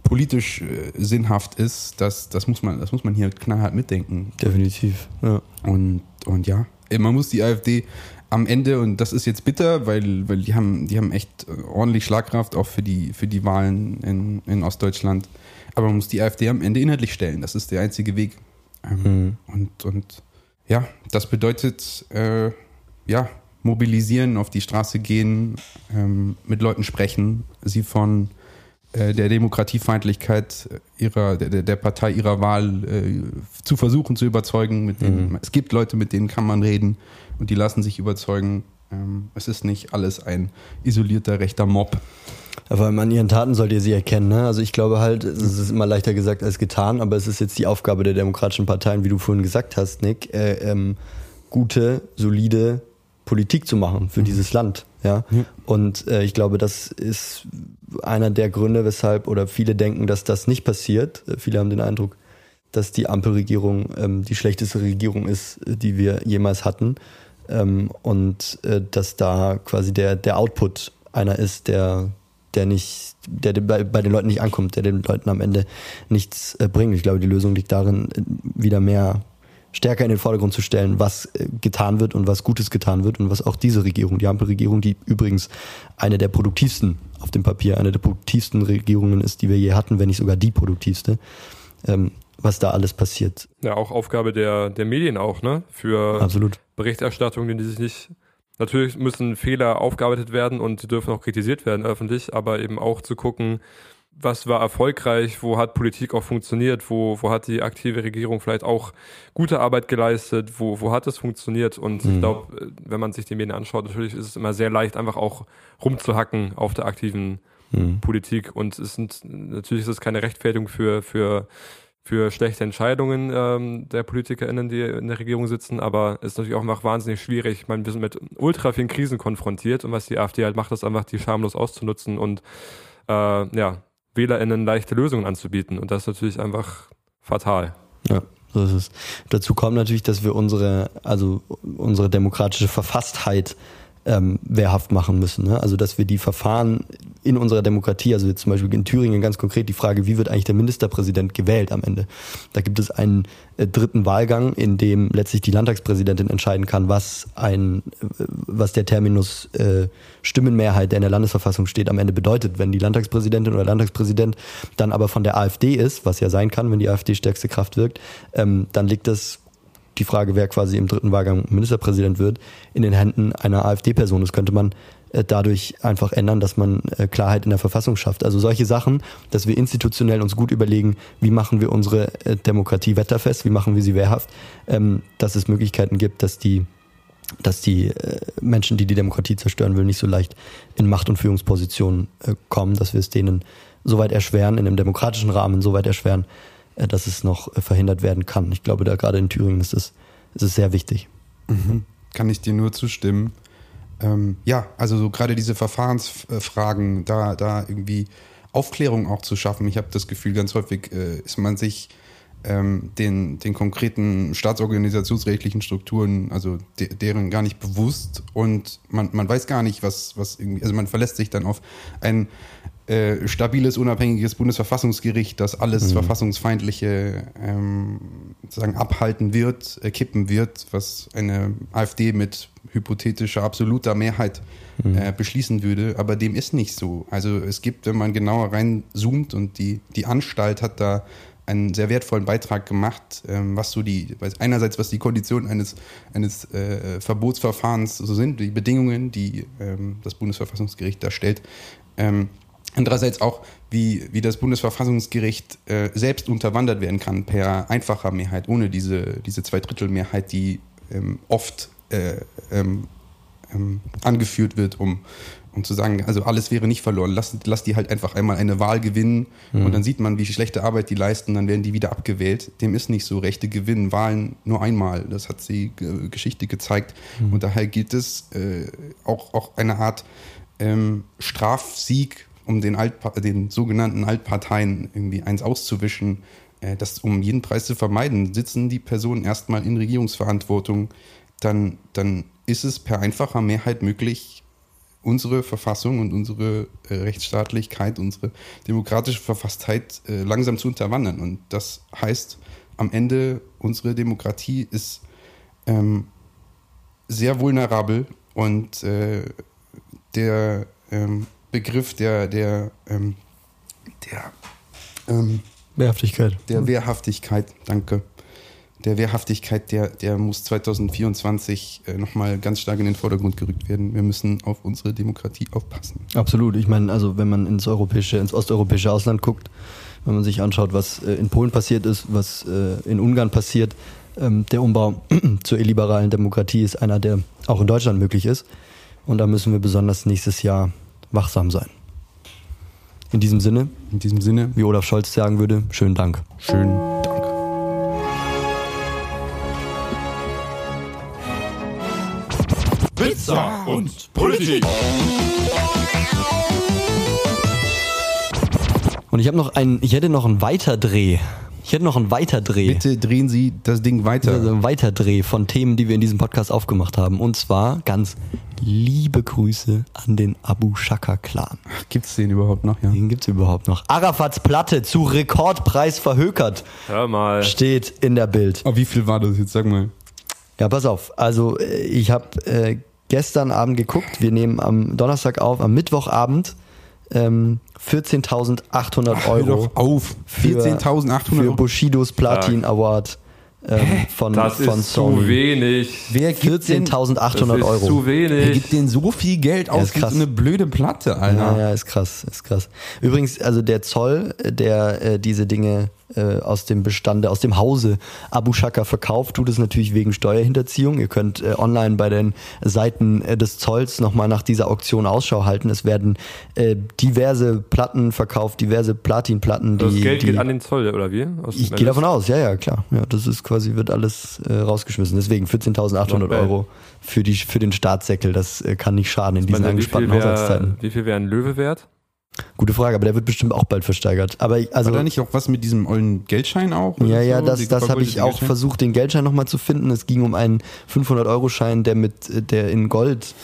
politisch äh, sinnhaft ist, das, das muss man, das muss man hier knallhart mitdenken. definitiv. Ja. Und, und ja, man muss die AfD am Ende, und das ist jetzt bitter, weil, weil die haben, die haben echt äh, ordentlich Schlagkraft auch für die, für die Wahlen in, in Ostdeutschland. Aber man muss die AfD am Ende inhaltlich stellen. Das ist der einzige Weg. Ähm, und, und ja, das bedeutet, äh, ja, mobilisieren, auf die Straße gehen, ähm, mit Leuten sprechen, sie von äh, der Demokratiefeindlichkeit ihrer, der, der Partei ihrer Wahl äh, zu versuchen zu überzeugen. Mit denen, Es gibt Leute, mit denen kann man reden und die lassen sich überzeugen. Ähm, es ist nicht alles ein isolierter rechter Mob. Aber an ihren Taten sollt ihr sie erkennen. Ne? Also ich glaube halt, es ist immer leichter gesagt als getan, aber es ist jetzt die Aufgabe der demokratischen Parteien, wie du vorhin gesagt hast, Nick, äh, ähm, gute, solide Politik zu machen für dieses Land. Ja. Und äh, ich glaube, das ist einer der Gründe, weshalb oder viele denken, dass das nicht passiert. Äh, Viele haben den Eindruck, dass die Ampelregierung ähm, die schlechteste Regierung ist, äh, die wir jemals hatten. Ähm, und äh, dass da quasi der, der Output einer ist, der, der nicht, der bei, bei den Leuten nicht ankommt, der den Leuten am Ende nichts äh, bringt. Ich glaube, die Lösung liegt darin, äh, wieder mehr stärker in den Vordergrund zu stellen, was äh, getan wird und was Gutes getan wird und was auch diese Regierung, die Ampelregierung, die übrigens eine der produktivsten auf dem Papier, eine der produktivsten Regierungen ist, die wir je hatten, wenn nicht sogar die produktivste, ähm, was da alles passiert. Ja, auch Aufgabe der, der Medien auch, ne? Für Absolut. Berichterstattung, die sich nicht. Natürlich müssen Fehler aufgearbeitet werden und sie dürfen auch kritisiert werden öffentlich, aber eben auch zu gucken, was war erfolgreich, wo hat Politik auch funktioniert, wo, wo hat die aktive Regierung vielleicht auch gute Arbeit geleistet, wo, wo hat es funktioniert. Und ich glaube, wenn man sich die Medien anschaut, natürlich ist es immer sehr leicht, einfach auch rumzuhacken auf der aktiven Politik. Und es sind natürlich ist es keine Rechtfertigung für, für, für schlechte Entscheidungen ähm, der PolitikerInnen, die in der Regierung sitzen, aber ist natürlich auch einfach wahnsinnig schwierig. Ich meine, wir sind mit ultra vielen Krisen konfrontiert und was die AfD halt macht, ist einfach, die schamlos auszunutzen und äh, ja, WählerInnen leichte Lösungen anzubieten. Und das ist natürlich einfach fatal. Ja, so ist es. Dazu kommt natürlich, dass wir unsere, also unsere demokratische Verfasstheit ähm, wehrhaft machen müssen. Ne? Also dass wir die Verfahren in unserer Demokratie, also jetzt zum Beispiel in Thüringen ganz konkret die Frage, wie wird eigentlich der Ministerpräsident gewählt am Ende? Da gibt es einen äh, dritten Wahlgang, in dem letztlich die Landtagspräsidentin entscheiden kann, was ein, äh, was der Terminus äh, Stimmenmehrheit, der in der Landesverfassung steht, am Ende bedeutet. Wenn die Landtagspräsidentin oder Landtagspräsident dann aber von der AfD ist, was ja sein kann, wenn die AfD stärkste Kraft wirkt, ähm, dann liegt das die Frage, wer quasi im dritten Wahlgang Ministerpräsident wird, in den Händen einer AfD-Person. Das könnte man äh, dadurch einfach ändern, dass man äh, Klarheit in der Verfassung schafft. Also solche Sachen, dass wir institutionell uns gut überlegen, wie machen wir unsere äh, Demokratie wetterfest, wie machen wir sie wehrhaft, ähm, dass es Möglichkeiten gibt, dass die dass die Menschen, die die Demokratie zerstören will, nicht so leicht in Macht- und Führungspositionen kommen, dass wir es denen so weit erschweren, in einem demokratischen Rahmen so weit erschweren, dass es noch äh, verhindert werden kann. Ich glaube, da gerade in Thüringen ist es, ist es sehr wichtig. Kann ich dir nur zustimmen. Ähm, ja, also so gerade diese Verfahrensfragen, da, da irgendwie Aufklärung auch zu schaffen. Ich habe das Gefühl, ganz häufig äh, ist man sich ähm, den, den konkreten staatsorganisationsrechtlichen Strukturen, also de, deren gar nicht bewusst und man, man weiß gar nicht, was, was irgendwie, also man verlässt sich dann auf ein äh, stabiles, unabhängiges Bundesverfassungsgericht, das alles Verfassungsfeindliche ähm, sozusagen abhalten wird, äh, kippen wird, was eine AfD mit hypothetischer absoluter Mehrheit äh, beschließen würde. Aber dem ist nicht so. Also es gibt, wenn man genauer reinzoomt und die, die Anstalt hat da einen sehr wertvollen Beitrag gemacht, ähm, was so die, einerseits was die Konditionen eines, eines äh, Verbotsverfahrens so sind, die Bedingungen, die ähm, das Bundesverfassungsgericht da stellt. Ähm, andererseits auch, wie, wie das Bundesverfassungsgericht äh, selbst unterwandert werden kann per einfacher Mehrheit, ohne diese, diese Zweidrittelmehrheit, die ähm, oft äh, ähm, ähm, angeführt wird, um, um zu sagen, also alles wäre nicht verloren. Lass, lass die halt einfach einmal eine Wahl gewinnen und dann sieht man, wie schlechte Arbeit die leisten, dann werden die wieder abgewählt. Dem ist nicht so. Rechte gewinnen Wahlen nur einmal. Das hat die äh, Geschichte gezeigt. Und daher gilt es äh, auch, auch eine Art ähm, Strafsieg, um den, Altpa den sogenannten Altparteien irgendwie eins auszuwischen, äh, das um jeden Preis zu vermeiden. Sitzen die Personen erstmal in Regierungsverantwortung, dann, dann ist es per einfacher Mehrheit möglich, unsere Verfassung und unsere äh, Rechtsstaatlichkeit, unsere demokratische Verfasstheit äh, langsam zu unterwandern. Und das heißt, am Ende, unsere Demokratie ist ähm, sehr vulnerabel und äh, der ähm, Begriff der, der, ähm, der, ähm, Wehrhaftigkeit. der Wehrhaftigkeit, danke. Der Wehrhaftigkeit, der, der muss 2024 äh, nochmal ganz stark in den Vordergrund gerückt werden. Wir müssen auf unsere Demokratie aufpassen. Absolut. Ich meine, also wenn man ins europäische, ins osteuropäische Ausland guckt, wenn man sich anschaut, was äh, in Polen passiert ist, was äh, in Ungarn passiert, ähm, der Umbau (clears throat) zur illiberalen Demokratie ist einer, der auch in Deutschland möglich ist. Und da müssen wir besonders nächstes Jahr wachsam sein. In diesem Sinne, In diesem Sinne, wie Olaf Scholz sagen würde, schönen Dank. schönen Dank. Pizza und Politik. Und ich habe noch einen, ich hätte noch einen Weiterdreh. Ich hätte noch einen Weiterdreh. Bitte drehen Sie das Ding weiter. Also ein Weiterdreh von Themen, die wir in diesem Podcast aufgemacht haben. Und zwar ganz liebe Grüße an den Abu Shaka Clan. Gibt's den überhaupt noch? Ja. Den gibt's überhaupt noch. Arafats Platte zu Rekordpreis verhökert Hör mal. steht in der Bild. Oh, wie viel war das jetzt? Sag mal. Ja, pass auf. Also äh, ich habe äh, gestern Abend geguckt. Wir nehmen am Donnerstag auf, am Mittwochabend ähm, 14.800 Hör Euro doch auf. für, 14.800 für. Bushidos Platin Award ähm, von, Das von ist zu Sony. wenig. Wer gibt denn, 14.800 Das ist Euro. zu wer wenig. gibt denn so viel Geld aus ist für so eine blöde Platte, Alter? Ja, ja, ist krass, ist krass. Übrigens, also der Zoll, äh, der äh, diese Dinge äh, aus dem Bestande, aus dem Hause Abu Shaka verkauft, tut es natürlich wegen Steuerhinterziehung. Ihr könnt äh, online bei den Seiten äh, des Zolls nochmal nach dieser Auktion Ausschau halten. Es werden äh, diverse Platten verkauft, diverse Platinplatten, die. Das Geld die, geht an den Zoll, oder wie? Aus ich gehe davon aus, ja, ja, klar. Ja, das ist quasi, wird alles äh, rausgeschmissen. Deswegen 14.800 Not bad. Euro für, die, für den Staatssäckel. Das äh, kann nicht schaden in diesen Meine, angespannten Haushaltszeiten. wäre wie viel wär ein Löwe wert? Gute Frage, aber der wird bestimmt auch bald versteigert. Aber ich- also War da nicht auch was mit diesem ollen Geldschein auch? ja, ja, so? das, Die das habe ich auch Geldschein? versucht, den Geldschein nochmal zu finden. Es ging um einen 500-Euro-Schein, der mit, äh, der in Gold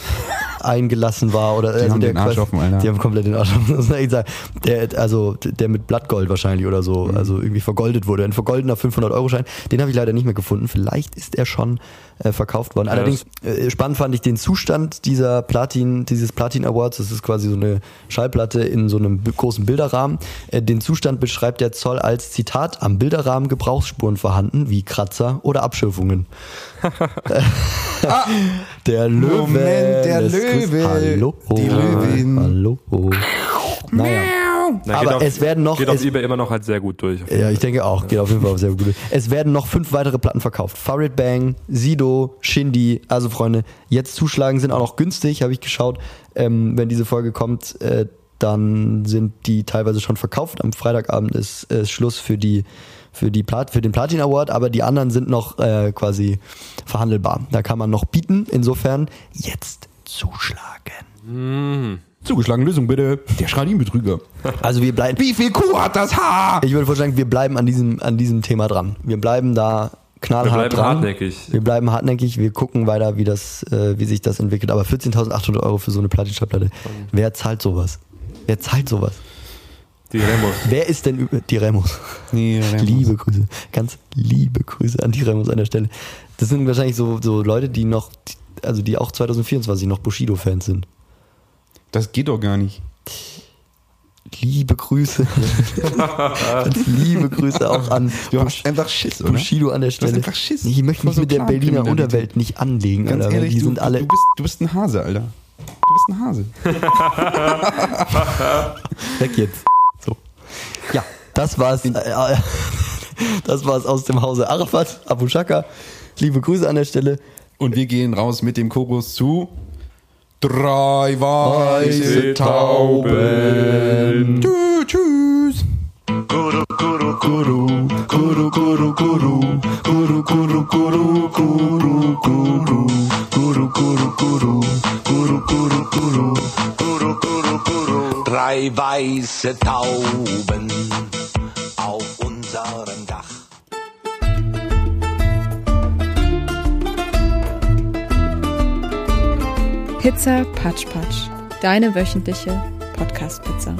eingelassen war oder also haben der den Arsch offen, Alter. Die haben komplett den Arsch offen. (laughs) Der, also der mit Blattgold wahrscheinlich oder so, Mhm. also irgendwie vergoldet wurde. Ein vergoldener 500-Euro-Schein. Den habe ich leider nicht mehr gefunden. Vielleicht ist er schon äh, verkauft worden. Allerdings äh, spannend fand ich den Zustand dieser Platin, dieses Platin Awards. Das ist quasi so eine Schallplatte in so einem großen Bilderrahmen. Äh, den Zustand beschreibt der Zoll als Zitat am Bilderrahmen Gebrauchsspuren vorhanden, wie Kratzer oder Abschürfungen. (laughs) (laughs) der Löwe. Moment, der lässt Löwe. Hallo. Die Löwin. Hallo. Naja. Na, Aber auf, es werden noch- Geht auf es- eBay immer noch halt sehr gut durch. Ja, ich denke auch. Geht auf jeden Fall auf sehr gut. Es werden noch fünf weitere Platten verkauft. Farid Bang, Sido, Shindy. Also Freunde, jetzt zuschlagen sind auch noch günstig, habe ich geschaut. Ähm, wenn diese Folge kommt, äh, dann sind die teilweise schon verkauft. Am Freitagabend ist äh, Schluss für die für die Plat für den Platin Award, aber die anderen sind noch äh, quasi verhandelbar. Da kann man noch bieten. Insofern jetzt zuschlagen. Zugeschlagen, Lösung bitte. Der Schradinbetrüger. (laughs) Also wir bleiben. Wie viel Kuh hat das Haar? Ich würde vorschlagen, wir bleiben an diesem, an diesem Thema dran. Wir bleiben da Wir knallhart bleiben dran. hartnäckig. Wir bleiben hartnäckig, wir gucken weiter, wie, das, äh, wie sich das entwickelt. Aber 14.800 Euro für so eine Platin-Schallplatte, wer zahlt sowas? Wer zahlt sowas? Die Remos. Wer ist denn über die Remos? Nee, Remos. Liebe Grüße, ganz liebe Grüße an die Remos an der Stelle. Das sind wahrscheinlich so, so Leute, die noch, also die auch 2024 noch Bushido-Fans sind. Das geht doch gar nicht. Liebe Grüße. (laughs) ganz liebe Grüße auch an Du hast einfach Schiss, oder? Bushido an der Stelle. einfach Schiss Ich möchte mich so mit der Berliner. Unterwelt nicht anlegen, Ganz Alter, ehrlich, die du, sind alle. du, bist, du bist ein Hase, Alter. Du bist ein Hase. (laughs) Weg jetzt. Ja, das war's. Äh, äh, (laughs) das war's aus dem Hause Arafat, Abu Shaka. Liebe Grüße an der Stelle. Und wir gehen raus mit dem Chorus zu Drei weiße Tauben. Tschü- Tschüss. Guru, guru, guru, guru, guru, guru, guru, guru, guru, guru, guru, guru, guru, guru, guru, guru, guru, guru. Drei weiße Tauben auf unserem Dach. Pizza Patsch Patsch. Deine wöchentliche Podcast-Pizza.